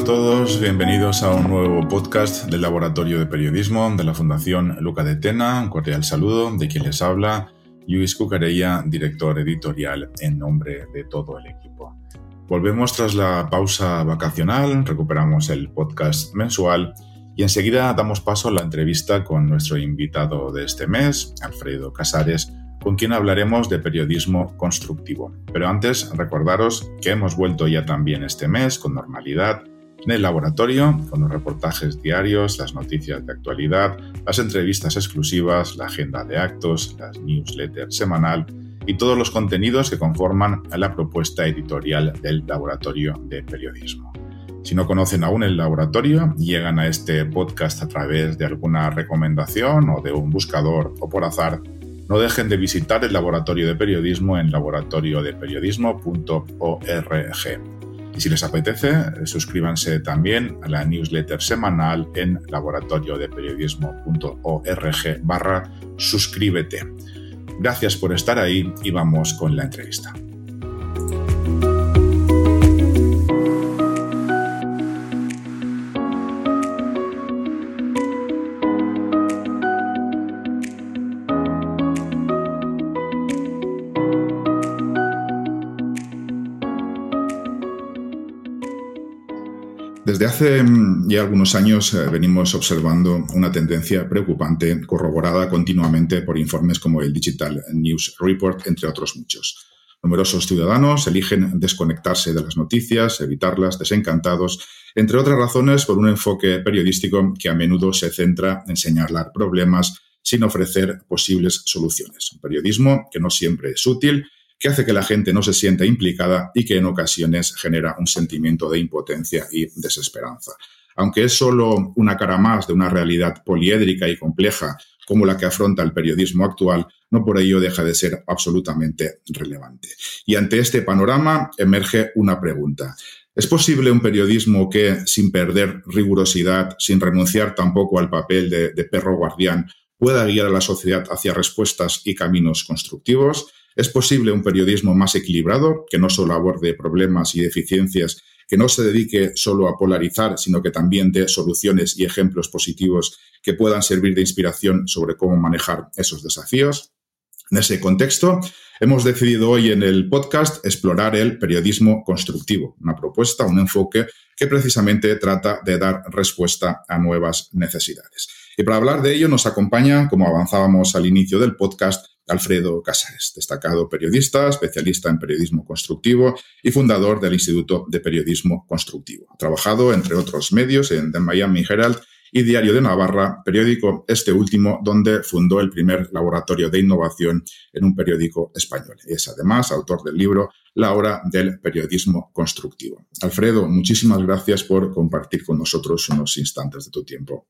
A todos, bienvenidos a un nuevo podcast del Laboratorio de Periodismo de la Fundación Luca de Tena. Un cordial saludo de quien les habla, Luis Cucarella, director editorial en nombre de todo el equipo. Volvemos tras la pausa vacacional, recuperamos el podcast mensual y enseguida damos paso a la entrevista con nuestro invitado de este mes, Alfredo Casares, con quien hablaremos de periodismo constructivo. Pero antes, recordaros que hemos vuelto ya también este mes con normalidad en el laboratorio, con los reportajes diarios, las noticias de actualidad, las entrevistas exclusivas, la agenda de actos, las newsletters semanal y todos los contenidos que conforman la propuesta editorial del laboratorio de periodismo. Si no conocen aún el laboratorio llegan a este podcast a través de alguna recomendación o de un buscador o por azar, no dejen de visitar el laboratorio de periodismo en laboratoriodeperiodismo.org. Si les apetece, suscríbanse también a la newsletter semanal en laboratoriodeperiodismo.org barra suscríbete. Gracias por estar ahí y vamos con la entrevista. Hace mm, ya algunos años eh, venimos observando una tendencia preocupante corroborada continuamente por informes como el Digital News Report, entre otros muchos. Numerosos ciudadanos eligen desconectarse de las noticias, evitarlas, desencantados, entre otras razones por un enfoque periodístico que a menudo se centra en señalar problemas sin ofrecer posibles soluciones. Un periodismo que no siempre es útil que hace que la gente no se sienta implicada y que en ocasiones genera un sentimiento de impotencia y desesperanza. Aunque es solo una cara más de una realidad poliédrica y compleja como la que afronta el periodismo actual, no por ello deja de ser absolutamente relevante. Y ante este panorama emerge una pregunta. ¿Es posible un periodismo que, sin perder rigurosidad, sin renunciar tampoco al papel de, de perro guardián, pueda guiar a la sociedad hacia respuestas y caminos constructivos? ¿Es posible un periodismo más equilibrado, que no solo aborde problemas y deficiencias, que no se dedique solo a polarizar, sino que también dé soluciones y ejemplos positivos que puedan servir de inspiración sobre cómo manejar esos desafíos? En ese contexto, hemos decidido hoy en el podcast explorar el periodismo constructivo, una propuesta, un enfoque que precisamente trata de dar respuesta a nuevas necesidades. Y para hablar de ello nos acompaña, como avanzábamos al inicio del podcast, Alfredo Casares, destacado periodista, especialista en periodismo constructivo y fundador del Instituto de Periodismo Constructivo. Ha trabajado, entre otros medios, en The Miami Herald y Diario de Navarra, periódico este último donde fundó el primer laboratorio de innovación en un periódico español. Es además autor del libro La hora del periodismo constructivo. Alfredo, muchísimas gracias por compartir con nosotros unos instantes de tu tiempo.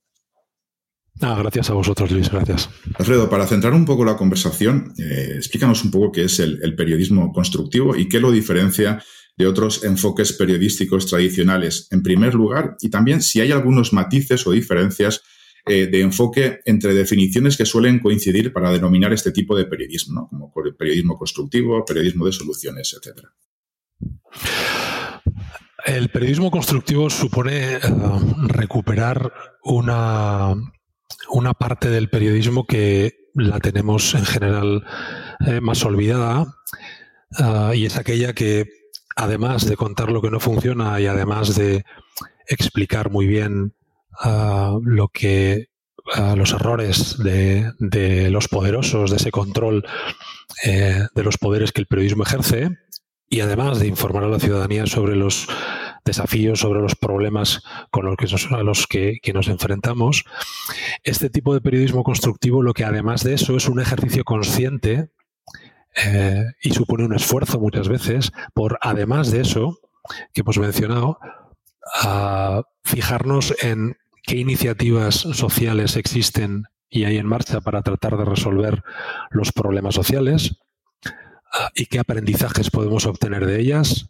Ah, gracias a vosotros, Luis, gracias. Alfredo, para centrar un poco la conversación, eh, explícanos un poco qué es el, periodismo constructivo y qué lo diferencia de otros enfoques periodísticos tradicionales, en primer lugar, y también si hay algunos matices o diferencias eh, de enfoque entre definiciones que suelen coincidir para denominar este tipo de periodismo, como periodismo constructivo, periodismo de soluciones, etc. El periodismo constructivo supone eh, recuperar una una parte del periodismo que la tenemos en general eh, más olvidada ah, y es aquella que además de contar lo que no funciona y además de explicar muy bien ah, lo que ah, los errores de, los poderosos, de ese control eh, de los poderes que el periodismo ejerce, y además de informar a la ciudadanía sobre los desafíos, sobre los problemas con los que a los que, nos enfrentamos. Este tipo de periodismo constructivo lo que además de eso es un ejercicio consciente eh, y supone un esfuerzo muchas veces por, además de eso que hemos mencionado, fijarnos en qué iniciativas sociales existen y hay en marcha para tratar de resolver los problemas sociales ah, y qué aprendizajes podemos obtener de ellas.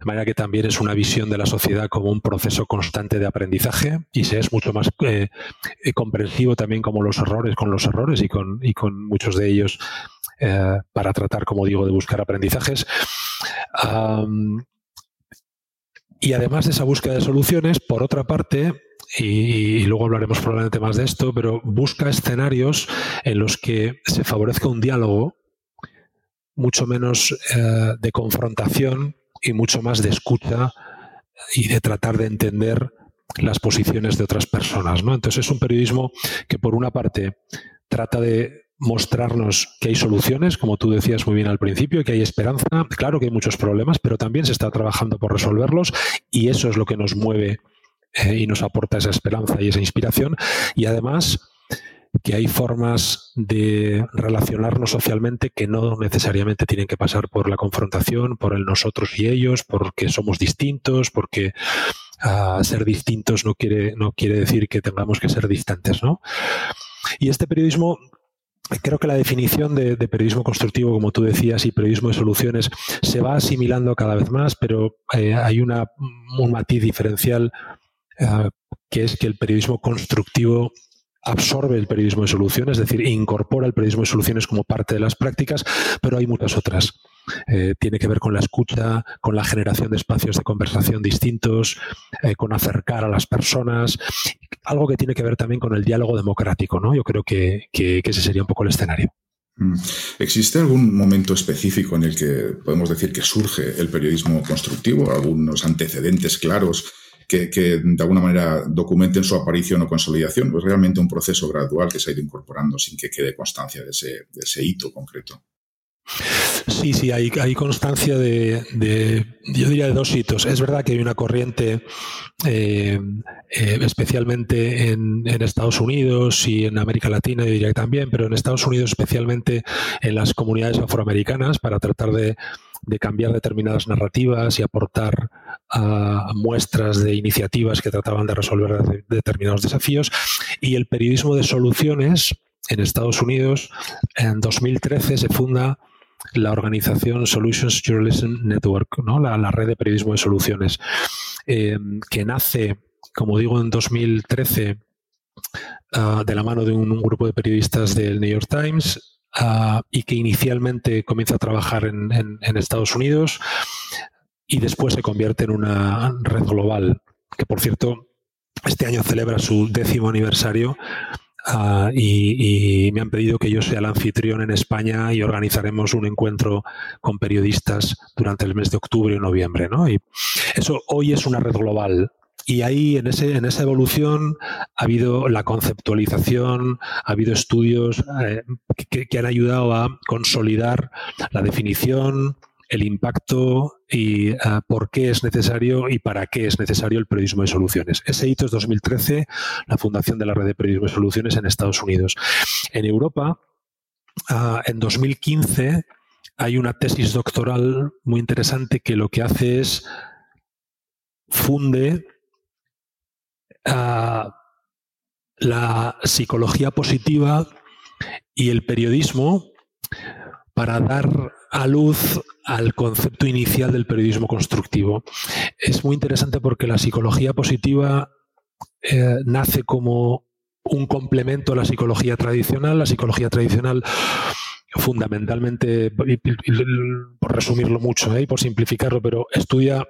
De manera que también es una visión de la sociedad como un proceso constante de aprendizaje y se es mucho más eh, eh, comprensivo también como los errores, con los errores y con, y con muchos de ellos eh, para tratar, como digo, de buscar aprendizajes. y además de esa búsqueda de soluciones, por otra parte, y, luego hablaremos probablemente más de esto, pero busca escenarios en los que se favorezca un diálogo mucho menos de confrontación y mucho más de escucha y de tratar de entender las posiciones de otras personas. ¿no? Entonces es un periodismo que por una parte trata de mostrarnos que hay soluciones, como tú decías muy bien al principio, que hay esperanza. Claro que hay muchos problemas, pero también se está trabajando por resolverlos y eso es lo que nos mueve eh, y nos aporta esa esperanza y esa inspiración. Y además que hay formas de relacionarnos socialmente que no necesariamente tienen que pasar por la confrontación, por el nosotros y ellos, porque somos distintos, porque ah, ser distintos no quiere, no quiere decir que tengamos que ser distantes, ¿no? Y este periodismo creo que la definición de, periodismo constructivo, como tú decías, y periodismo de soluciones se va asimilando cada vez más, pero eh, hay una, un matiz diferencial eh, que es que el periodismo constructivo absorbe el periodismo de soluciones, es decir, incorpora el periodismo de soluciones como parte de las prácticas, pero hay muchas otras. Eh, tiene que ver con la escucha, con la generación de espacios de conversación distintos, eh, con acercar a las personas, algo que tiene que ver también con el diálogo democrático, ¿no? Yo creo que, que ese sería un poco el escenario. Mm. ¿Existe algún momento específico en el que podemos decir que surge el periodismo constructivo? ¿Algunos antecedentes claros que, de alguna manera documenten su aparición o consolidación, es realmente un proceso gradual que se ha ido incorporando sin que quede constancia de ese, hito concreto. Sí, sí, hay, hay constancia de, yo diría, de dos hitos. Es verdad que hay una corriente, eh, eh, especialmente en, Estados Unidos y en América Latina, yo diría que también, pero en Estados Unidos especialmente en las comunidades afroamericanas, para tratar de, de cambiar determinadas narrativas y aportar muestras de iniciativas que trataban de resolver determinados desafíos. Y el periodismo de soluciones en Estados Unidos, en 2013 se funda la organización Solutions Journalism Network, ¿no? la, red de periodismo de soluciones, eh, que nace, como digo, en 2013 ah, de la mano de un, grupo de periodistas del New York Times, ah, y que inicialmente comienza a trabajar en, Estados Unidos y después se convierte en una red global, que por cierto este año celebra su décimo aniversario ah, y, me han pedido que yo sea el anfitrión en España y organizaremos un encuentro con periodistas durante el mes de octubre o noviembre. ¿no? Y eso hoy es una red global. Y ahí, en, ese, en esa evolución, ha habido la conceptualización, ha habido estudios eh, que, han ayudado a consolidar la definición, el impacto y ah, por qué es necesario y para qué es necesario el periodismo de soluciones. Ese hito es 2013, la fundación de la red de periodismo de soluciones en Estados Unidos. En Europa, ah, en 2015, hay una tesis doctoral muy interesante que lo que hace es funde ah, la psicología positiva y el periodismo para dar a luz al concepto inicial del periodismo constructivo. Es muy interesante porque la psicología positiva eh, nace como un complemento a la psicología tradicional. La psicología tradicional fundamentalmente, por resumirlo mucho ¿eh? y por simplificarlo, pero estudia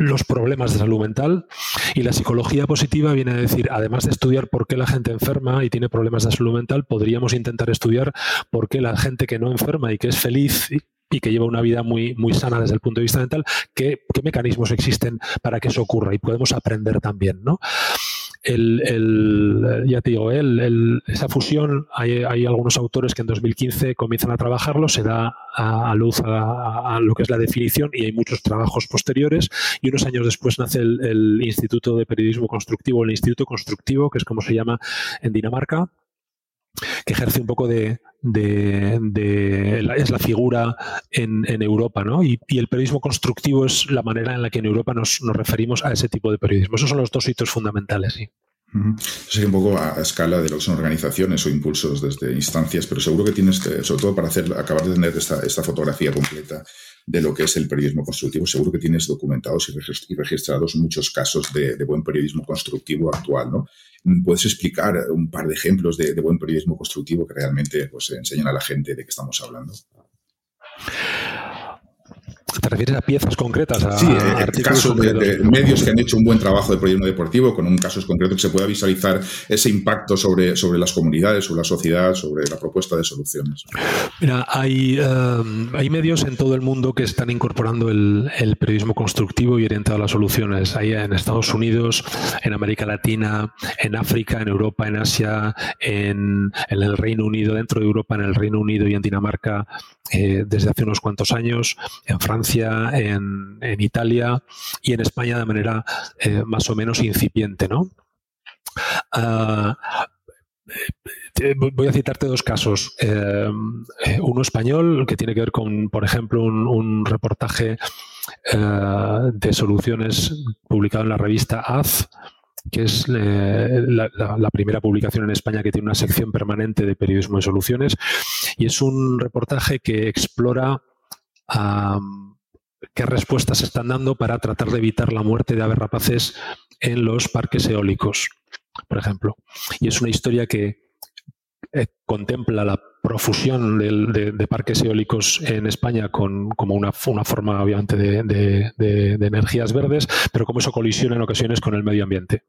los problemas de salud mental y la psicología positiva viene a decir, además de estudiar por qué la gente enferma y tiene problemas de salud mental, podríamos intentar estudiar por qué la gente que no enferma y que es feliz y que lleva una vida muy, muy sana desde el punto de vista mental, qué, qué mecanismos existen para que eso ocurra y podemos aprender también, ¿no? El, el, ya te digo, el, esa fusión, hay, hay, algunos autores que en 2015 comienzan a trabajarlo, se da a, luz a, lo que es la definición y hay muchos trabajos posteriores y unos años después nace el, Instituto de Periodismo Constructivo, el Instituto Constructivo, que es como se llama en Dinamarca, que ejerce un poco de, es la figura en, Europa, ¿no? Y, el periodismo constructivo es la manera en la que en Europa nos, referimos a ese tipo de periodismo. Esos son los dos hitos fundamentales, sí. Un poco a, escala de lo que son organizaciones o impulsos desde instancias, pero seguro que tienes, que, sobre todo para hacer, acabar de tener esta fotografía completa de lo que es el periodismo constructivo, seguro que tienes documentados y registrados muchos casos de, buen periodismo constructivo actual, ¿no? ¿Puedes explicar un par de ejemplos de, buen periodismo constructivo que realmente pues, enseñan a la gente de qué estamos hablando? ¿Te refieres a piezas concretas? A, sí, eh, casos de, medios que han hecho un buen trabajo de periodismo deportivo con un caso concreto que se pueda visualizar ese impacto sobre, sobre las comunidades, sobre la sociedad, sobre la propuesta de soluciones. Mira, hay, eh, hay medios en todo el mundo que están incorporando el, periodismo constructivo y orientado a las soluciones. Hay en Estados Unidos, en América Latina, en África, en Europa, en Asia, en, en el Reino Unido, dentro de Europa, en el Reino Unido y en Dinamarca eh, desde hace unos cuantos años, en Francia, en, Italia y en España de manera eh, más o menos incipiente. ¿no? Ah, eh, voy a citarte dos casos. uno español que tiene que ver con, por ejemplo, un, reportaje de soluciones publicado en la revista Az, que es la, primera publicación en España que tiene una sección permanente de periodismo de soluciones, y es un reportaje que explora qué respuestas se están dando para tratar de evitar la muerte de aves rapaces en los parques eólicos, por ejemplo. Y es una historia que eh, contempla la profusión de, parques eólicos en España con, como una, una forma obviamente de, energías verdes, pero como eso colisiona en ocasiones con el medio ambiente.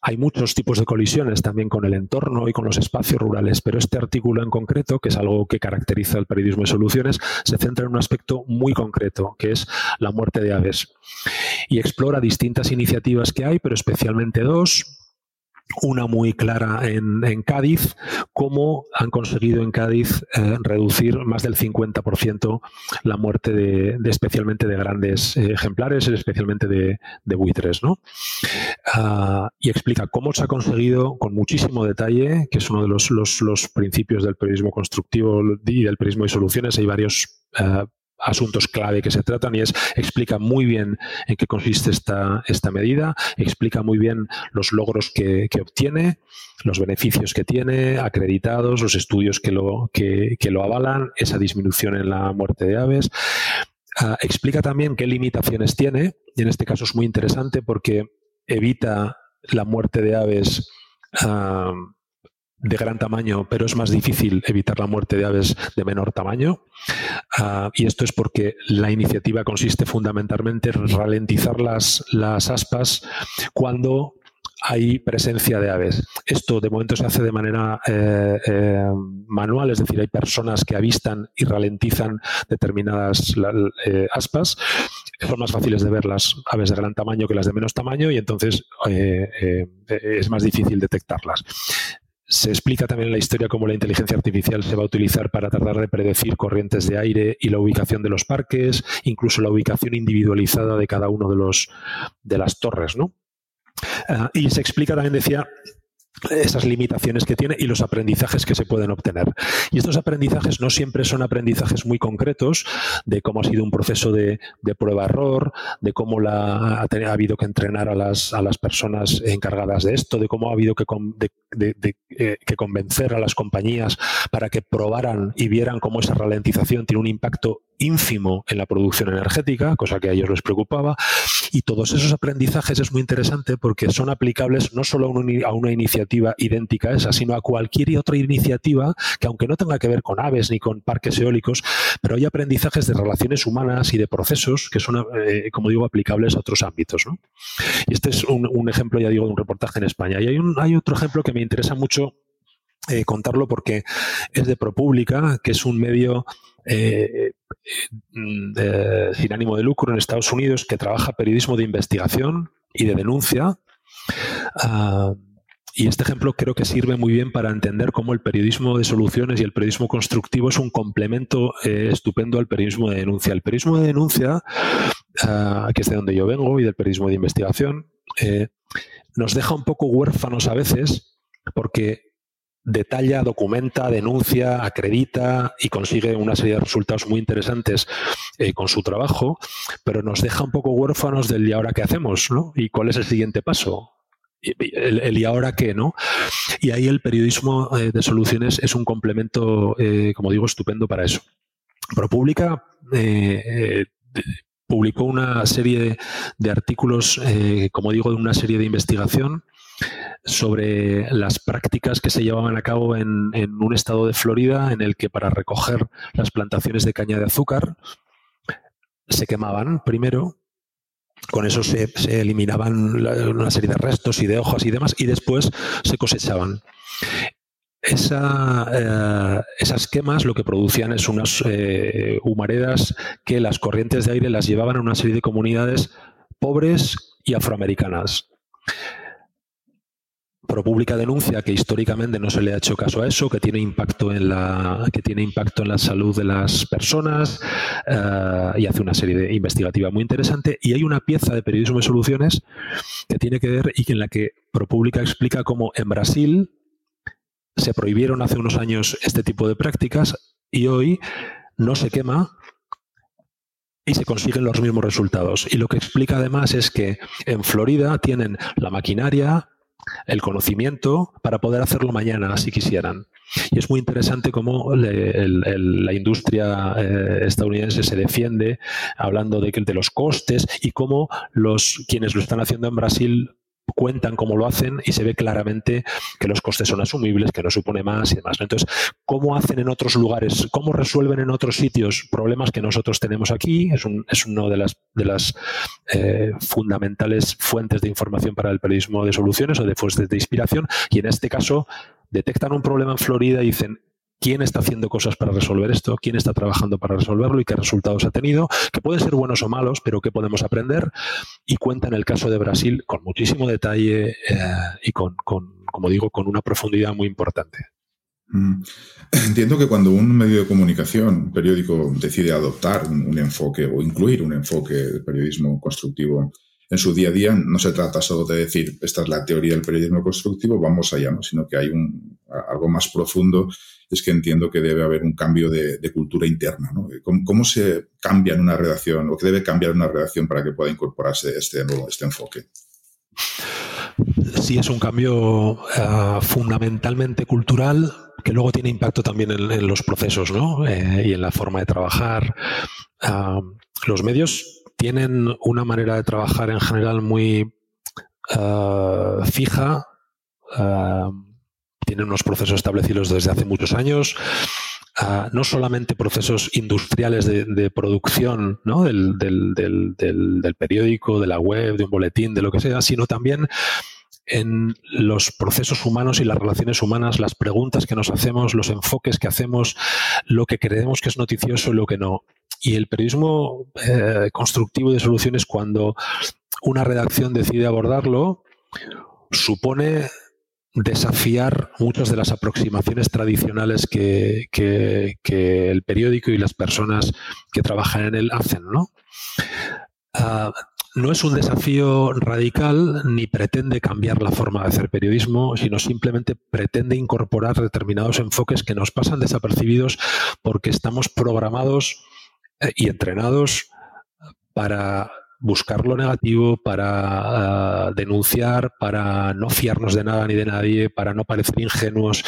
Hay muchos tipos de colisiones también con el entorno y con los espacios rurales, pero este artículo en concreto, que es algo que caracteriza el periodismo de soluciones, se centra en un aspecto muy concreto, que es la muerte de aves. Y explora distintas iniciativas que hay, pero especialmente dos, una muy clara en, Cádiz, cómo han conseguido en Cádiz eh, reducir más del 50% la muerte de, especialmente de grandes eh, ejemplares, especialmente de, buitres. ¿no? Ah, y explica cómo se ha conseguido con muchísimo detalle, que es uno de los, los, principios del periodismo constructivo y del periodismo de soluciones. Hay varios eh, asuntos clave que se tratan y es explica muy bien en qué consiste esta, esta medida, explica muy bien los logros que, obtiene, los beneficios que tiene, acreditados, los estudios que lo, que, lo avalan, esa disminución en la muerte de aves. Ah, explica también qué limitaciones tiene, y en este caso es muy interesante porque evita la muerte de aves ah, de gran tamaño, pero es más difícil evitar la muerte de aves de menor tamaño. Ah, y esto es porque la iniciativa consiste fundamentalmente en ralentizar las, las aspas cuando hay presencia de aves. Esto de momento se hace de manera eh, eh, manual, es decir, hay personas que avistan y ralentizan determinadas eh, aspas. Son más fáciles de ver las aves de gran tamaño que las de menos tamaño y entonces es más difícil detectarlas. Se explica también en la historia cómo la inteligencia artificial se va a utilizar para tratar de predecir corrientes de aire y la ubicación de los parques, incluso la ubicación individualizada de cada uno de los de las torres, ¿no? Ah, y se explica también, decía, esas limitaciones que tiene y los aprendizajes que se pueden obtener. Y estos aprendizajes no siempre son aprendizajes muy concretos de cómo ha sido un proceso de, prueba-error, de cómo ha, habido que entrenar a las, a las personas encargadas de esto, de cómo ha habido que, eh, que convencer a las compañías para que probaran y vieran cómo esa ralentización tiene un impacto ínfimo en la producción energética, cosa que a ellos les preocupaba. Y todos esos aprendizajes es muy interesante porque son aplicables no solo a una iniciativa idéntica a esa, sino a cualquier otra iniciativa que aunque no tenga que ver con aves ni con parques eólicos, pero hay aprendizajes de relaciones humanas y de procesos que son, eh, como digo, aplicables a otros ámbitos. Y este es un, ejemplo, ya digo, de un reportaje en España. Y hay, un, hay otro ejemplo que me interesa mucho eh, contarlo porque es de ProPublica, que es un medio eh, eh, sin ánimo de lucro en Estados Unidos que trabaja periodismo de investigación y de denuncia. Ah, y este ejemplo creo que sirve muy bien para entender cómo el periodismo de soluciones y el periodismo constructivo es un complemento estupendo al periodismo de denuncia. El periodismo de denuncia, ah, que es de donde yo vengo, y del periodismo de investigación, nos deja un poco huérfanos a veces porque detalla, documenta, denuncia, acredita y consigue una serie de resultados muy interesantes eh, con su trabajo, pero nos deja un poco huérfanos del y ahora qué hacemos, ¿no? ¿Y cuál es el siguiente paso? el, y ahora qué, ¿no? Y ahí el periodismo eh, de soluciones es un complemento, eh, como digo, estupendo para eso. ProPublica publicó una serie de artículos, como digo, de una serie de investigación sobre las prácticas que se llevaban a cabo en, un estado de Florida en el que para recoger las plantaciones de caña de azúcar se quemaban primero con eso se, eliminaban una serie de restos y de hojas y demás, y después se cosechaban. Eh, esas quemas lo que producían es unas eh, humaredas que las corrientes de aire las llevaban a una serie de comunidades pobres y afroamericanas. ProPublica denuncia que históricamente no se le ha hecho caso a eso, que tiene impacto en la, que tiene impacto en la salud de las personas eh, y hace una serie de investigativa muy interesante. Y hay una pieza de periodismo de soluciones que tiene que ver y en la que ProPublica explica cómo en Brasil se prohibieron hace unos años este tipo de prácticas y hoy no se quema y se consiguen los mismos resultados. Y lo que explica además es que en Florida tienen la maquinaria, el conocimiento para poder hacerlo mañana si quisieran. Y es muy interesante cómo la industria eh, estadounidense se defiende hablando de, de los costes y cómo los quienes lo están haciendo en Brasil cuentan cómo lo hacen y se ve claramente que los costes son asumibles, que no supone más y demás. Entonces, ¿cómo hacen en otros lugares? ¿Cómo resuelven en otros sitios problemas que nosotros tenemos aquí? Es, un, es una de las, de las eh, fundamentales fuentes de información para el periodismo de soluciones o de fuentes de inspiración. Y en este caso, detectan un problema en Florida y dicen, quién está haciendo cosas para resolver esto, quién está trabajando para resolverlo y qué resultados ha tenido, que pueden ser buenos o malos, pero qué podemos aprender. Y cuenta en el caso de Brasil con muchísimo detalle eh, y con, como digo, con una profundidad muy importante. Mm. Entiendo que cuando un medio de comunicación, un periódico, decide adoptar un, enfoque o incluir un enfoque de periodismo constructivo en su día a día, no se trata solo de decir, esta es la teoría del periodismo constructivo, vamos allá, ¿no? sino que hay un, algo más profundo es que entiendo que debe haber un cambio de, cultura interna. ¿no? ¿Cómo, se cambia en una redacción o qué debe cambiar una redacción para que pueda incorporarse este, este enfoque? Sí, es un cambio eh, fundamentalmente cultural que luego tiene impacto también en, los procesos ¿no? Eh, y en la forma de trabajar. Ah, los medios tienen una manera de trabajar en general muy ah, fija. Ah, tienen unos procesos establecidos desde hace muchos años. Ah, no solamente procesos industriales de, producción ¿no? del, del, periódico, de la web, de un boletín, de lo que sea, sino también en los procesos humanos y las relaciones humanas, las preguntas que nos hacemos, los enfoques que hacemos, lo que creemos que es noticioso y lo que no. Y el periodismo eh, constructivo de soluciones, cuando una redacción decide abordarlo, supone desafiar muchas de las aproximaciones tradicionales que, el periódico y las personas que trabajan en él hacen, ¿no? Ah, no es un desafío radical ni pretende cambiar la forma de hacer periodismo, sino simplemente pretende incorporar determinados enfoques que nos pasan desapercibidos porque estamos programados eh, y entrenados para buscar lo negativo, para ah, denunciar, para no fiarnos de nada ni de nadie, para no parecer ingenuos.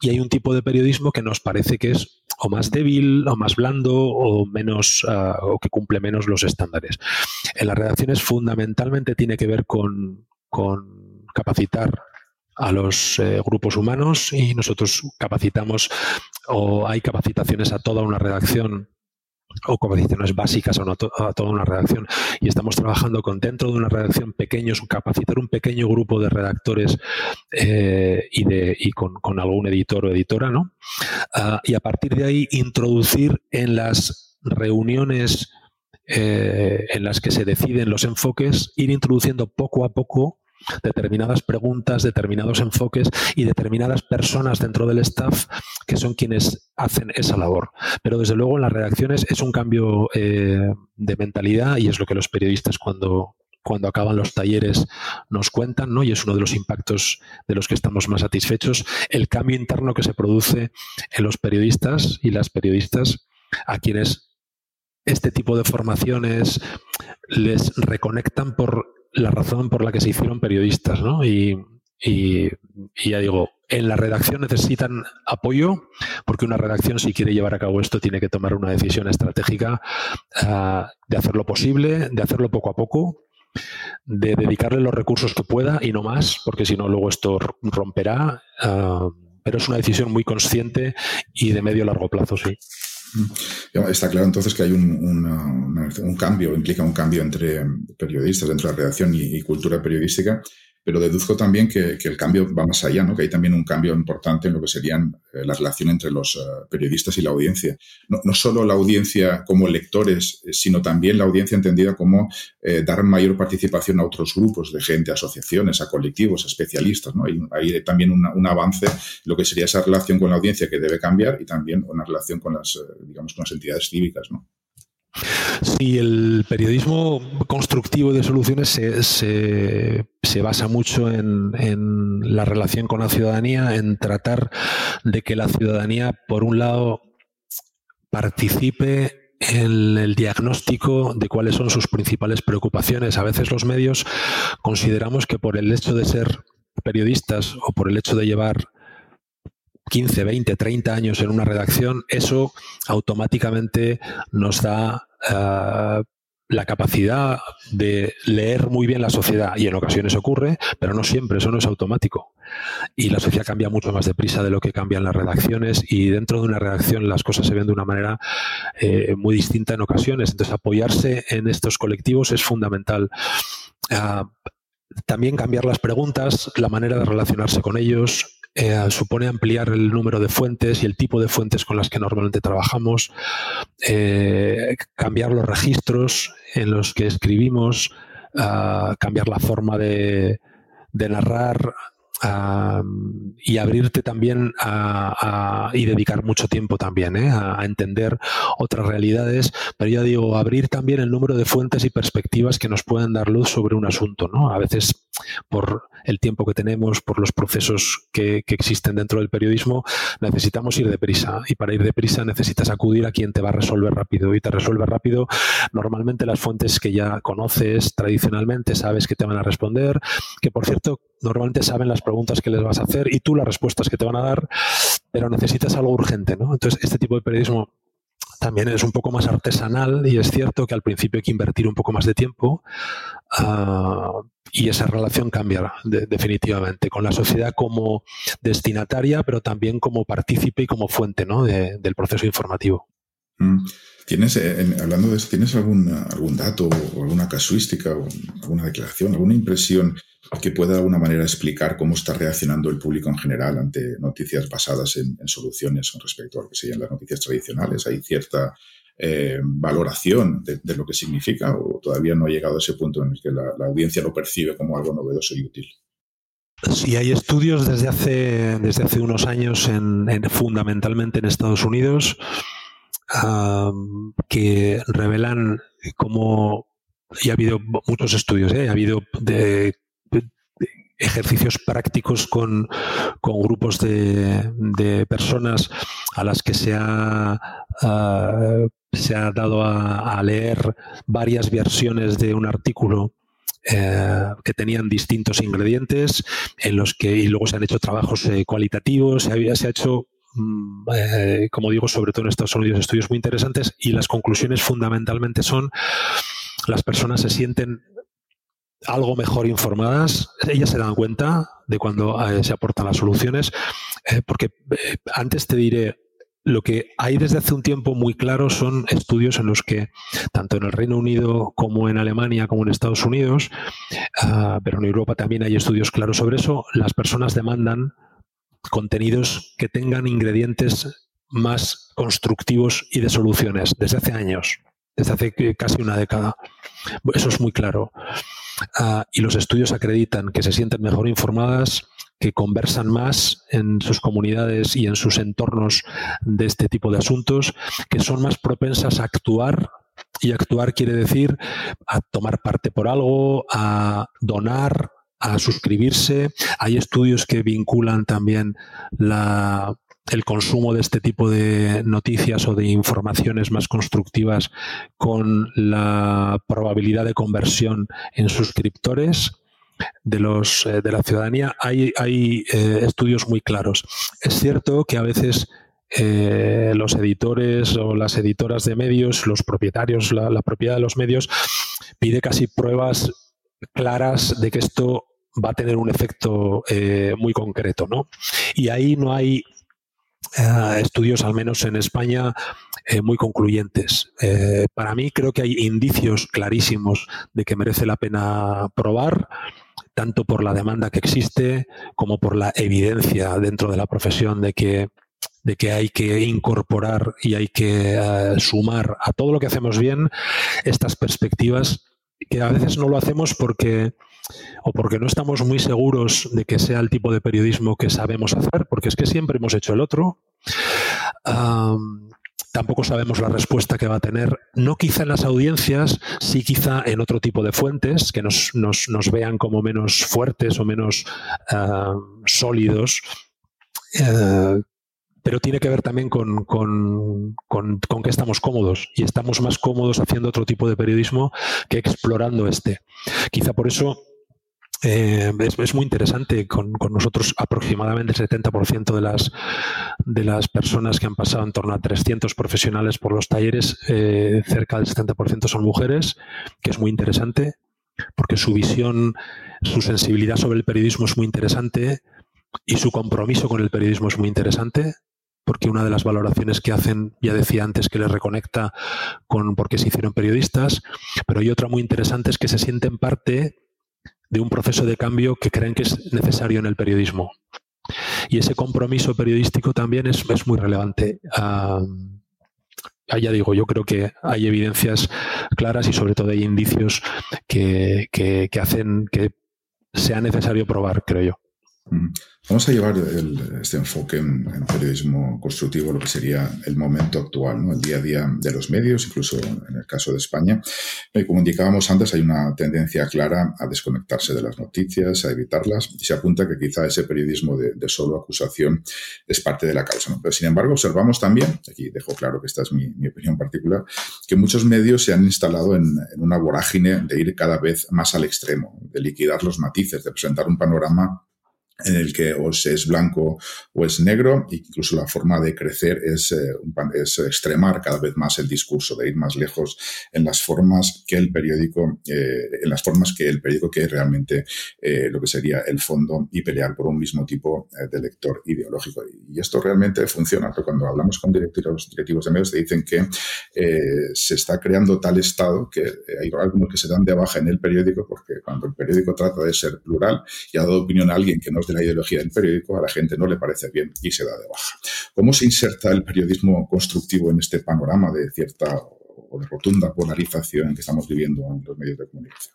Y hay un tipo de periodismo que nos parece que es o más débil, o más blando, o menos, ah, o que cumple menos los estándares. En las redacciones fundamentalmente tiene que ver con, capacitar a los eh, grupos humanos y nosotros capacitamos o hay capacitaciones a toda una redacción o capacitaciones básicas a, toda una redacción y estamos trabajando con dentro de una redacción pequeños, capacitar un pequeño grupo de redactores eh, y, de, y con, algún editor o editora, ¿no? Ah, y a partir de ahí introducir en las reuniones eh, en las que se deciden los enfoques, ir introduciendo poco a poco determinadas preguntas, determinados enfoques y determinadas personas dentro del staff que son quienes hacen esa labor. Pero desde luego en las redacciones es un cambio eh, de mentalidad y es lo que los periodistas cuando, cuando acaban los talleres nos cuentan, ¿no? Y es uno de los impactos de los que estamos más satisfechos, el cambio interno que se produce en los periodistas y las periodistas a quienes este tipo de formaciones les reconectan por la razón por la que se hicieron periodistas, ¿no? Y, ya digo, en la redacción necesitan apoyo, porque una redacción, si quiere llevar a cabo esto, tiene que tomar una decisión estratégica ah, de hacerlo posible, de hacerlo poco a poco, de dedicarle los recursos que pueda y no más, porque si no, luego esto romperá. Ah, pero es una decisión muy consciente y de medio largo plazo, sí. Está claro entonces que hay un, cambio, implica un cambio entre periodistas dentro de la redacción y cultura periodística pero deduzco también que, el cambio va más allá, ¿no? que hay también un cambio importante en lo que serían eh, la relación entre los eh, periodistas y la audiencia. No, solo la audiencia como lectores, eh, sino también la audiencia entendida como dar mayor participación a otros grupos de gente, asociaciones, a colectivos, a especialistas. ¿no? Hay, también un avance lo que sería esa relación con la audiencia que debe cambiar y también una relación con las, digamos, con las entidades cívicas. ¿no? Sí, el periodismo constructivo de soluciones se, basa mucho en, la relación con la ciudadanía, en tratar de que la ciudadanía, por un lado, participe en el diagnóstico de cuáles son sus principales preocupaciones. A veces los medios consideramos que por el hecho de ser periodistas o por el hecho de llevar 15, 20, 30 años en una redacción, eso automáticamente nos da eh, la capacidad de leer muy bien la sociedad y en ocasiones ocurre, pero no siempre, eso no es automático. Y la sociedad cambia mucho más deprisa de lo que cambian las redacciones y dentro de una redacción las cosas se ven de una manera eh, muy distinta en ocasiones. Entonces apoyarse en estos colectivos es fundamental. Ah, también cambiar las preguntas, la manera de relacionarse con ellos, eh, supone ampliar el número de fuentes y el tipo de fuentes con las que normalmente trabajamos, eh, cambiar los registros en los que escribimos, ah, cambiar la forma de, narrar, y abrirte también a, y dedicar mucho tiempo también ¿eh? a, entender otras realidades, pero ya digo, abrir también el número de fuentes y perspectivas que nos pueden dar luz sobre un asunto. ¿no? A veces, por el tiempo que tenemos, por los procesos que, que existen dentro del periodismo, necesitamos ir deprisa y para ir deprisa necesitas acudir a quien te va a resolver rápido y te resuelve rápido normalmente las fuentes que ya conoces tradicionalmente, sabes que te van a responder, que por cierto, normalmente saben las preguntas que les vas a hacer y tú las respuestas que te van a dar, pero necesitas algo urgente, ¿no? Entonces, este tipo de periodismo también es un poco más artesanal y es cierto que al principio hay que invertir un poco más de tiempo ah, y esa relación cambia definitivamente con la sociedad como destinataria, pero también como partícipe y como fuente ¿no? del proceso informativo. Mm. ¿Tienes, eh, hablando de eso, ¿tienes algún, algún dato o alguna casuística o alguna declaración, alguna impresión que pueda de alguna manera explicar cómo está reaccionando el público en general ante noticias basadas en, soluciones con respecto a lo que serían las noticias tradicionales? ¿Hay cierta eh, valoración de, lo que significa o todavía no ha llegado a ese punto en el que la, audiencia lo percibe como algo novedoso y útil? Sí, hay estudios desde hace, desde hace unos años, en, fundamentalmente en Estados Unidos, que revelan cómo, y ha habido muchos estudios, ¿eh? ha habido ejercicios prácticos con, grupos de, personas a las que se ha, ah, se ha dado a, leer varias versiones de un artículo eh, que tenían distintos ingredientes en los que y luego se han hecho trabajos eh, cualitativos se, se ha hecho mm, eh, como digo sobre todo en Estados Unidos estudios muy interesantes y las conclusiones fundamentalmente son las personas se sienten algo mejor informadas, ellas se dan cuenta de cuando se aportan las soluciones, porque antes te diré, lo que hay desde hace un tiempo muy claro son estudios en los que, tanto en el Reino Unido como en Alemania, como en Estados Unidos, ah, pero en Europa también hay estudios claros sobre eso, las personas demandan contenidos que tengan ingredientes más constructivos y de soluciones desde hace años, desde hace casi una década. Eso es muy claro. Ah, y los estudios acreditan que se sienten mejor informadas, que conversan más en sus comunidades y en sus entornos de este tipo de asuntos, que son más propensas a actuar y actuar quiere decir a tomar parte por algo, a donar, a suscribirse. Hay estudios que vinculan también la el consumo de este tipo de noticias o de informaciones más constructivas con la probabilidad de conversión en suscriptores de eh, la ciudadanía hay, hay eh, estudios muy claros. Es cierto que a veces eh, los editores o las editoras de medios, los propietarios, la, propiedad de los medios, pide casi pruebas claras de que esto va a tener un efecto muy concreto, ¿no? Y ahí no hay estudios, al menos en España, muy concluyentes. para mí creo que hay indicios clarísimos de que merece la pena probar tanto por la demanda que existe como por la evidencia dentro de la profesión de que, de que hay que incorporar y hay que eh, sumar a todo lo que hacemos bien estas perspectivas que a veces no lo hacemos porque o porque no estamos muy seguros de que sea el tipo de periodismo que sabemos hacer, porque es que siempre hemos hecho el otro. Tampoco sabemos la respuesta que va a tener, no quizá en las audiencias, sí quizá en otro tipo de fuentes que nos, vean como menos fuertes o menos sólidos. Eh, pero tiene que ver también con, con, que estamos cómodos y estamos más cómodos haciendo otro tipo de periodismo que explorando este. Quizá por eso eh, es, muy interesante. Con, nosotros aproximadamente el 70% de las, de las personas que han pasado en torno a 300 profesionales por los talleres, eh, cerca del 70% son mujeres, que es muy interesante porque su visión, su sensibilidad sobre el periodismo es muy interesante y su compromiso con el periodismo es muy interesante porque una de las valoraciones que hacen, ya decía antes, que les reconecta con por qué se hicieron periodistas, pero hay otra muy interesante es que se sienten parte de un proceso de cambio que creen que es necesario en el periodismo. Y ese compromiso periodístico también es, muy relevante. Ah, ya digo, yo creo que hay evidencias claras y sobre todo hay indicios que, que hacen que sea necesario probar, creo yo. Vamos a llevar este enfoque en, periodismo constructivo, lo que sería el momento actual, el día a día de los medios, incluso en el caso de España. Y como indicábamos antes, hay una tendencia clara a desconectarse de las noticias, a evitarlas, y se apunta que quizá ese periodismo de, solo acusación es parte de la causa. Pero sin embargo, observamos también, aquí dejo claro que esta es mi, opinión particular, que muchos medios se han instalado en, en una vorágine de ir cada vez más al extremo, de liquidar los matices, de presentar un panorama en el que o se es blanco o es negro, incluso la forma de crecer es, eh, es, extremar cada vez más el discurso, de ir más lejos en las formas que el periódico, eh, en las formas que el periódico que realmente eh, lo que sería el fondo y pelear por un mismo tipo de lector ideológico. Y esto realmente funciona, cuando hablamos con directivos, directivos de medios te dicen que se está creando tal estado que hay algunos que se dan de baja en el periódico porque cuando el periódico trata de ser plural y ha dado opinión a alguien que no es la ideología del periódico, a la gente no le parece bien y se da de baja. ¿Cómo se inserta el periodismo constructivo en este panorama de cierta o de rotunda polarización que estamos viviendo en los medios de comunicación?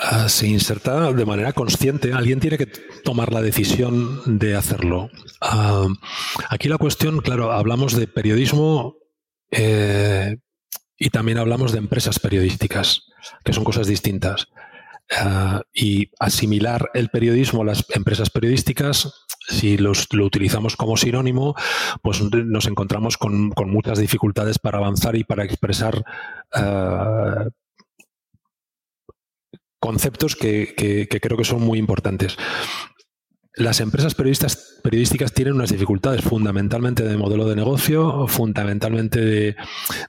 Ah, se inserta de manera consciente. Alguien tiene que tomar la decisión de hacerlo. Ah, aquí la cuestión, claro, hablamos de periodismo eh, y también hablamos de empresas periodísticas, que son cosas distintas. Ah, y asimilar el periodismo a las empresas periodísticas, si los, lo utilizamos como sinónimo, pues nos encontramos con, muchas dificultades para avanzar y para expresar ah, conceptos que, creo que son muy importantes. Las empresas periodistas, periodísticas tienen unas dificultades fundamentalmente de modelo de negocio, fundamentalmente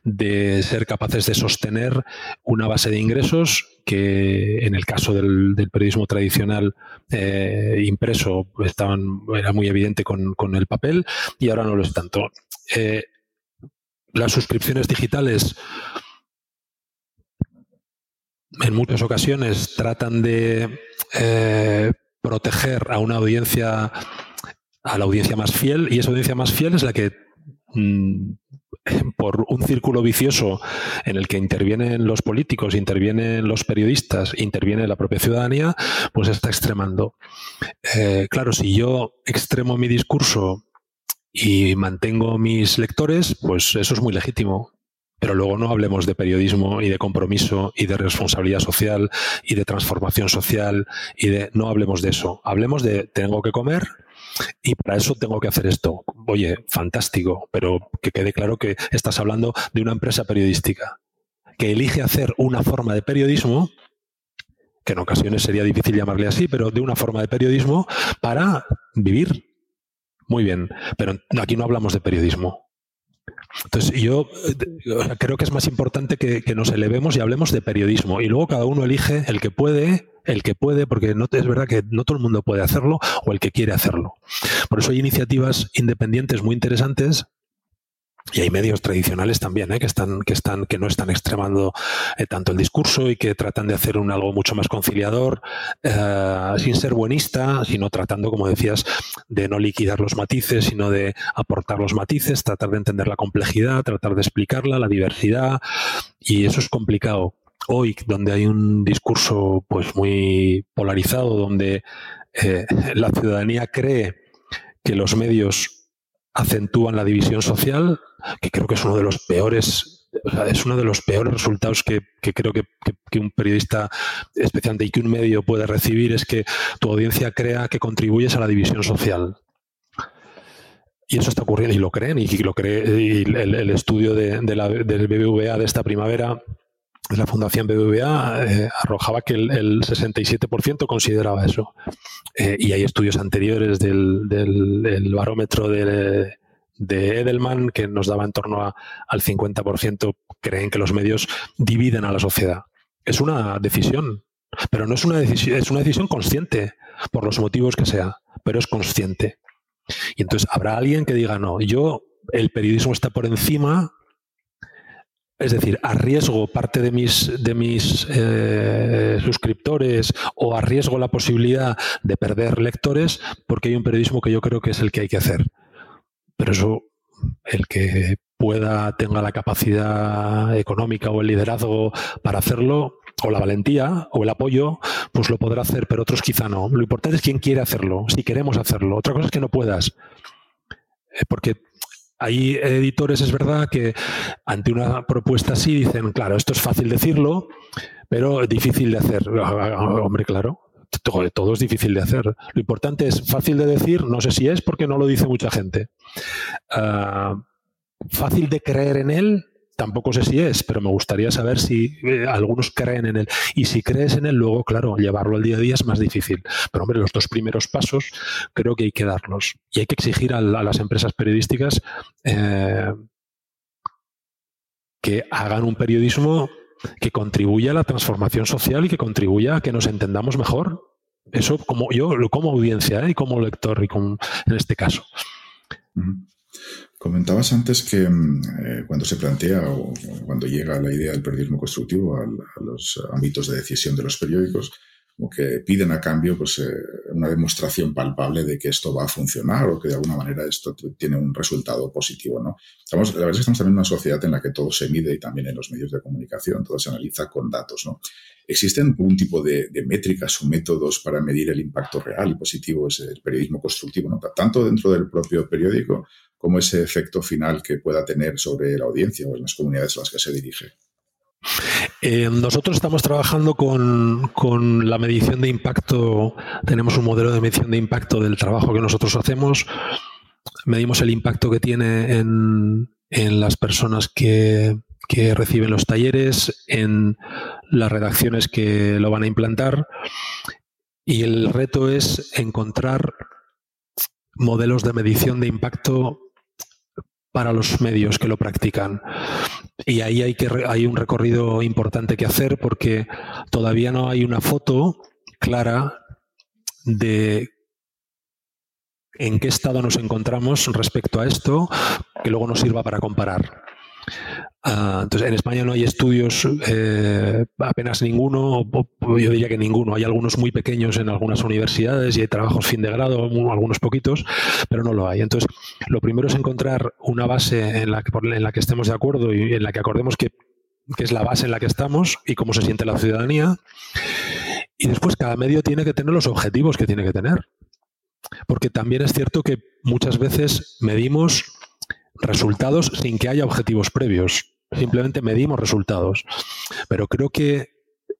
de, ser capaces de sostener una base de ingresos que en el caso del, periodismo tradicional eh, impreso estaban, era muy evidente con, el papel y ahora no lo es tanto. Eh, las suscripciones digitales en muchas ocasiones tratan de eh, proteger a una audiencia, a la audiencia más fiel, y esa audiencia más fiel es la que mm, por un círculo vicioso en el que intervienen los políticos, intervienen los periodistas, interviene la propia ciudadanía, pues está extremando. Eh, claro, si yo extremo mi discurso y mantengo mis lectores, pues eso es muy legítimo. Pero luego no hablemos de periodismo y de compromiso y de responsabilidad social y de transformación social y de no hablemos de eso. Hablemos de tengo que comer y para eso tengo que hacer esto. Oye, fantástico, pero que quede claro que estás hablando de una empresa periodística que elige hacer una forma de periodismo que en ocasiones sería difícil llamarle así, pero de una forma de periodismo para vivir. Muy bien, pero aquí no hablamos de periodismo. Entonces, yo eh, creo que es más importante que, nos elevemos y hablemos de periodismo. Y luego cada uno elige el que puede, el que puede, porque no, es verdad que no todo el mundo puede hacerlo, o el que quiere hacerlo. Por eso hay iniciativas independientes muy interesantes y hay medios tradicionales también, ¿eh? que están, que están, que no están extremando eh, tanto el discurso y que tratan de hacer un algo mucho más conciliador, eh, sin ser buenista, sino tratando, como decías, de no liquidar los matices, sino de aportar los matices, tratar de entender la complejidad, tratar de explicarla, la diversidad, y eso es complicado. Hoy, donde hay un discurso pues muy polarizado, donde la ciudadanía cree que los medios acentúan la división social, que creo que es uno de los peores, es uno de los peores resultados que, creo que, un periodista, especialmente y que un medio puede recibir, es que tu audiencia crea que contribuyes a la división social. Y eso está ocurriendo, y lo creen, y lo cree, y el, estudio de, del BBVA de esta primavera la Fundación BBVA eh, arrojaba que el, 67% consideraba eso. Eh, y hay estudios anteriores del, del, barómetro de, Edelman que nos daba en torno al 50% creen que los medios dividen a la sociedad. Es una decisión, pero no es una decisión, es una decisión consciente, por los motivos que sea, pero es consciente. Y entonces habrá alguien que diga, no, yo, el periodismo está por encima es decir, arriesgo parte de mis, de mis eh, suscriptores o arriesgo la posibilidad de perder lectores porque hay un periodismo que yo creo que es el que hay que hacer. Pero eso, el que pueda, tenga la capacidad económica o el liderazgo para hacerlo, o la valentía o el apoyo, pues lo podrá hacer, pero otros quizá no. Lo importante es quién quiere hacerlo, si queremos hacerlo. Otra cosa es que no puedas. Eh, porque hay editores, es verdad, que ante una propuesta así dicen, claro, esto es fácil decirlo, pero difícil de hacer. Hombre, claro, todo, es difícil de hacer. Lo importante es fácil de decir, no sé si es porque no lo dice mucha gente. Ah, fácil de creer en él, tampoco sé si es, pero me gustaría saber si eh, algunos creen en él. Y si crees en él, luego, claro, llevarlo al día a día es más difícil. Pero, hombre, los dos primeros pasos creo que hay que darlos. Y hay que exigir a, las empresas periodísticas eh, que hagan un periodismo que contribuya a la transformación social y que contribuya a que nos entendamos mejor. Eso como yo, como audiencia ¿eh? y como lector y en este caso. Comentabas antes que mm, eh, cuando se plantea o, cuando llega la idea del periodismo constructivo a, los ámbitos de decisión de los periódicos, como que piden a cambio pues, eh, una demostración palpable de que esto va a funcionar o que de alguna manera esto tiene un resultado positivo. ¿no? Estamos, la verdad es que estamos también en una sociedad en la que todo se mide y también en los medios de comunicación, todo se analiza con datos. ¿no? ¿Existen algún tipo de, métricas o métodos para medir el impacto real y positivo del periodismo constructivo, tanto dentro del propio periódico como ese efecto final que pueda tener sobre la audiencia o en las comunidades a las que se dirige? Eh, nosotros estamos trabajando con, la medición de impacto, tenemos un modelo de medición de impacto del trabajo que nosotros hacemos, medimos el impacto que tiene en, las personas que, reciben los talleres, en las redacciones que lo van a implantar. Y el reto es encontrar modelos de medición de impacto para los medios que lo practican. Y ahí hay, un recorrido importante que hacer porque todavía no hay una foto clara de en qué estado nos encontramos respecto a esto que luego nos sirva para comparar. Ah, entonces, en España no hay estudios, eh, apenas ninguno, yo diría que ninguno. Hay algunos muy pequeños en algunas universidades y hay trabajos fin de grado, algunos poquitos, pero no lo hay. Entonces, lo primero es encontrar una base en la que, en la que estemos de acuerdo y en la que acordemos que, que es la base en la que estamos y cómo se siente la ciudadanía. Y después, cada medio tiene que tener los objetivos que tiene que tener. Porque también es cierto que muchas veces medimos resultados sin que haya objetivos previos simplemente medimos resultados. Pero creo que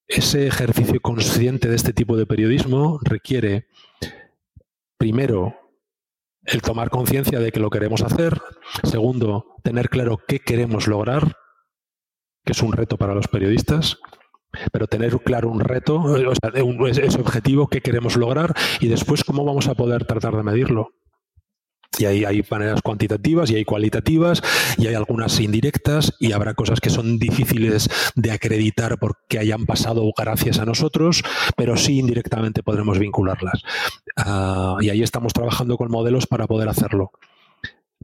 ese ejercicio consciente de este tipo de periodismo requiere, primero, el tomar conciencia de que lo queremos hacer. Segundo, tener claro qué queremos lograr, que es un reto para los periodistas. Pero tener claro un reto, o sea, ese objetivo que queremos lograr y después cómo vamos a poder tratar de medirlo. Y ahí hay maneras cuantitativas y hay cualitativas y hay algunas indirectas y habrá cosas que son difíciles de acreditar porque hayan pasado gracias a nosotros, pero sí indirectamente podremos vincularlas. Ah, y ahí estamos trabajando con modelos para poder hacerlo.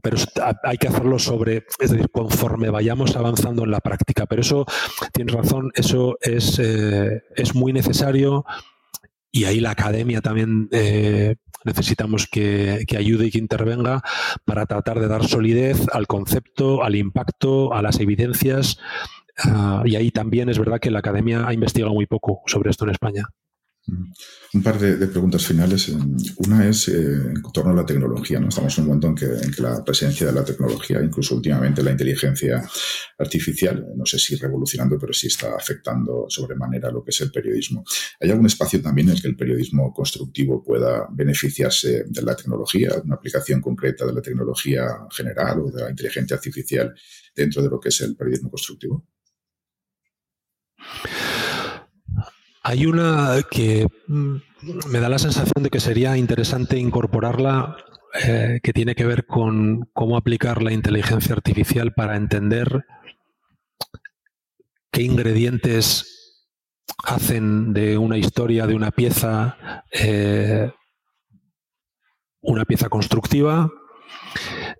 Pero hay que hacerlo sobre, es decir, conforme vayamos avanzando en la práctica. Pero eso, tienes razón, eso es, eh, es muy necesario y ahí la academia también eh, necesitamos que, ayude y que intervenga para tratar de dar solidez al concepto, al impacto, a las evidencias. Ah, y ahí también es verdad que la academia ha investigado muy poco sobre esto en España. Un par de, preguntas finales. Una es eh, en torno a la tecnología. ¿no? Estamos en un momento en que, la presencia de la tecnología, incluso últimamente la inteligencia artificial, no sé si revolucionando, pero sí está afectando sobremanera lo que es el periodismo. ¿Hay algún espacio también en el que el periodismo constructivo pueda beneficiarse de la tecnología, una aplicación concreta de la tecnología general o de la inteligencia artificial dentro de lo que es el periodismo constructivo? Hay una que mm, me da la sensación de que sería interesante incorporarla, eh, que tiene que ver con cómo aplicar la inteligencia artificial para entender qué ingredientes hacen de una historia, de una pieza, eh, una pieza constructiva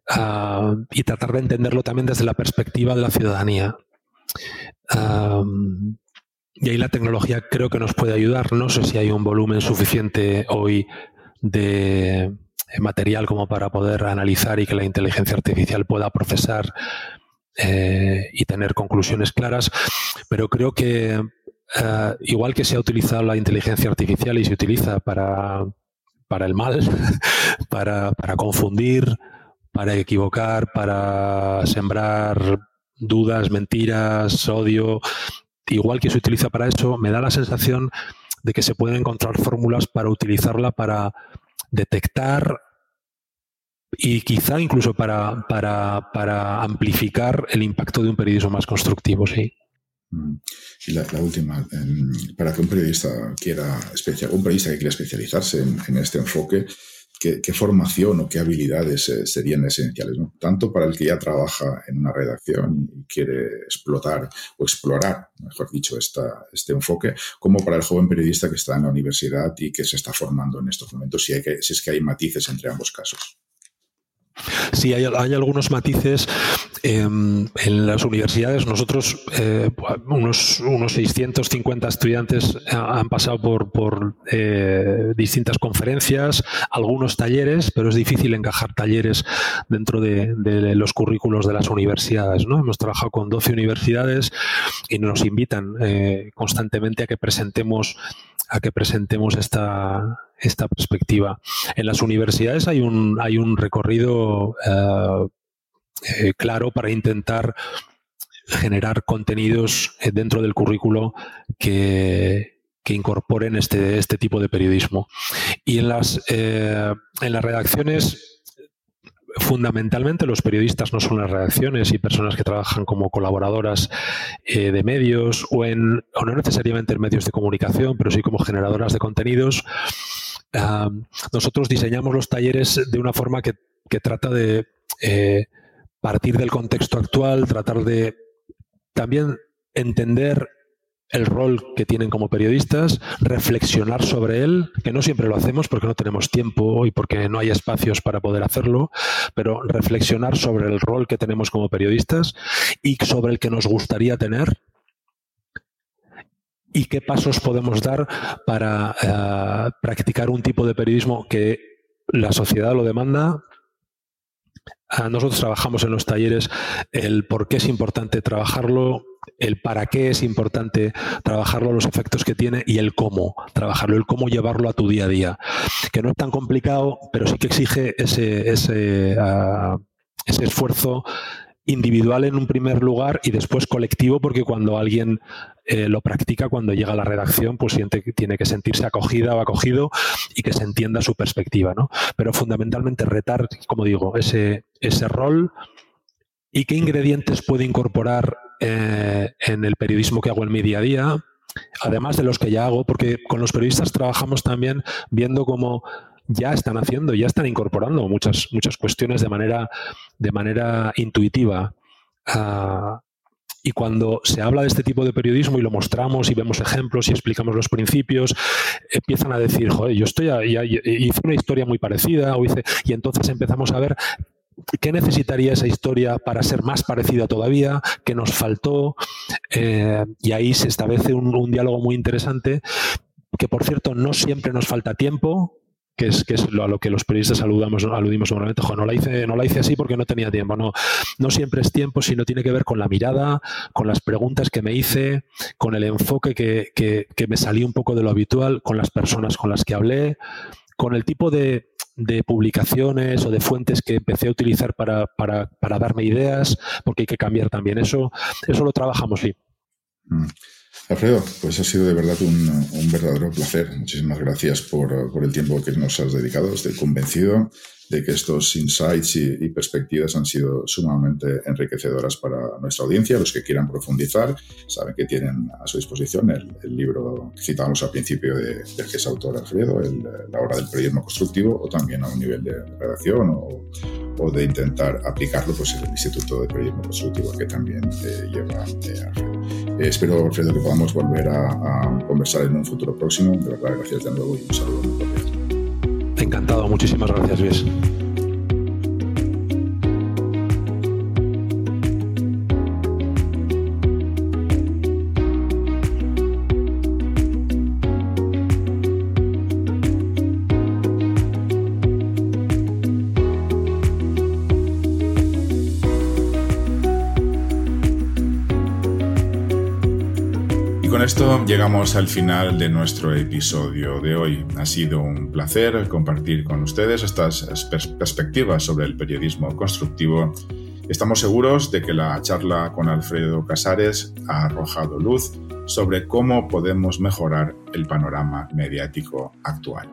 ah, y tratar de entenderlo también desde la perspectiva de la ciudadanía. Y ahí la tecnología creo que nos puede ayudar. No sé si hay un volumen suficiente hoy de material como para poder analizar y que la inteligencia artificial pueda procesar eh, y tener conclusiones claras, pero creo que eh, igual que se ha utilizado la inteligencia artificial y se utiliza para, para el mal, para, para confundir, para equivocar, para sembrar dudas, mentiras, odio, igual que se utiliza para eso, me da la sensación de que se pueden encontrar fórmulas para utilizarla para detectar y quizá incluso para, para, amplificar el impacto de un periodismo más constructivo, sí. Mm. Y la, última, em, para que un periodista quiera un periodista que quiera especializarse en este enfoque, qué, formación o qué habilidades eh, serían esenciales, tanto para el que ya trabaja en una redacción y quiere explotar o explorar, mejor dicho, este enfoque, como para el joven periodista que está en la universidad y que se está formando en estos momentos, si, hay si es que hay matices entre ambos casos. Sí, hay, algunos matices. En las universidades, nosotros, eh, unos, unos 650 estudiantes han pasado por, eh, distintas conferencias, algunos talleres, pero es difícil encajar talleres dentro de, los currículos de las universidades. ¿no? Hemos trabajado con 12 universidades y nos invitan eh, constantemente a que presentemos a que presentemos esta, esta perspectiva. En las universidades hay un, hay un recorrido eh, eh, claro para intentar generar contenidos eh, dentro del currículo que, incorporen este, este tipo de periodismo. Y en las, en las redacciones fundamentalmente los periodistas no son las redacciones y personas que trabajan como colaboradoras eh, de medios o, en, o no necesariamente en medios de comunicación, pero sí como generadoras de contenidos. nosotros diseñamos los talleres de una forma que, trata de eh, partir del contexto actual, tratar de también entender el rol que tienen como periodistas, reflexionar sobre él, que no siempre lo hacemos porque no tenemos tiempo y porque no hay espacios para poder hacerlo, pero reflexionar sobre el rol que tenemos como periodistas y sobre el que nos gustaría tener y qué pasos podemos dar para eh, practicar un tipo de periodismo que la sociedad lo demanda, nosotros trabajamos en los talleres el por qué es importante trabajarlo, el para qué es importante trabajarlo, los efectos que tiene y el cómo trabajarlo, el cómo llevarlo a tu día a día. Que no es tan complicado, pero sí que exige ese, ese, ah, esfuerzo individual en un primer lugar y después colectivo, porque cuando alguien eh, lo practica, cuando llega a la redacción, pues siente que tiene que sentirse acogida o acogido y que se entienda su perspectiva, ¿no? Pero fundamentalmente retar, como digo, ese, ese rol y qué ingredientes puede incorporar eh, en el periodismo que hago en mi día a día, además de los que ya hago, porque con los periodistas trabajamos también viendo cómo ya están haciendo, ya están incorporando muchas, muchas cuestiones de manera, de manera intuitiva. Ah, y cuando se habla de este tipo de periodismo y lo mostramos y vemos ejemplos y explicamos los principios, empiezan a decir, joder, yo estoy ya, hice una historia muy parecida, o hice, y entonces empezamos a ver qué necesitaría esa historia para ser más parecida todavía, qué nos faltó, eh, y ahí se establece un diálogo muy interesante que por cierto no siempre nos falta tiempo, que es, que es lo, a lo que los periodistas aludamos, aludimos seguramente, no la hice, así porque no tenía tiempo. No, no siempre es tiempo, sino tiene que ver con la mirada, con las preguntas que me hice, con el enfoque que, me salí un poco de lo habitual, con las personas con las que hablé, con el tipo de, de publicaciones o de fuentes que empecé a utilizar para, para, para, darme ideas, porque hay que cambiar también. Eso, eso lo trabajamos, sí. Mm. Alfredo, pues ha sido de verdad un, verdadero placer. Muchísimas gracias por, por, el tiempo que nos has dedicado. Estoy convencido de que estos insights y, perspectivas han sido sumamente enriquecedoras para nuestra audiencia. Los que quieran profundizar saben que tienen a su disposición el, libro que citamos al principio de, del que es autor Alfredo, La hora del periodismo constructivo, o también a un nivel de redacción o, o de intentar aplicarlo, pues el Instituto de Periodismo Constructivo que también eh, lleva eh, Alfredo. Eh, espero, Alfredo, que podamos volver a, a, conversar en un futuro próximo. De verdad, gracias de nuevo y un saludo. Encantado, muchísimas gracias, Luis. Esto llegamos al final de nuestro episodio de hoy. Ha sido un placer compartir con ustedes estas perspectivas sobre el periodismo constructivo. Estamos seguros de que la charla con Alfredo Casares ha arrojado luz sobre cómo podemos mejorar el panorama mediático actual.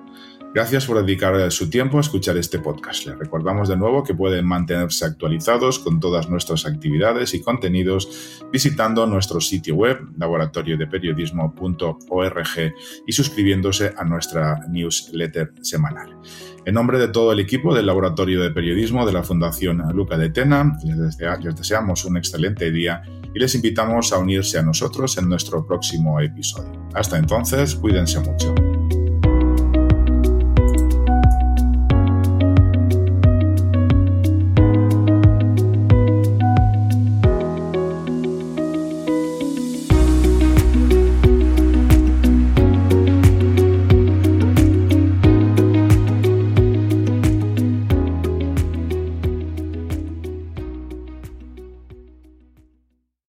Gracias por dedicar su tiempo a escuchar este podcast. Les recordamos de nuevo que pueden mantenerse actualizados con todas nuestras actividades y contenidos visitando nuestro sitio web laboratoriodeperiodismo.org y suscribiéndose a nuestra newsletter semanal. En nombre de todo el equipo del Laboratorio de Periodismo de la Fundación Luca de Tena, les, deseamos un excelente día y les invitamos a unirse a nosotros en nuestro próximo episodio. Hasta entonces, cuídense mucho.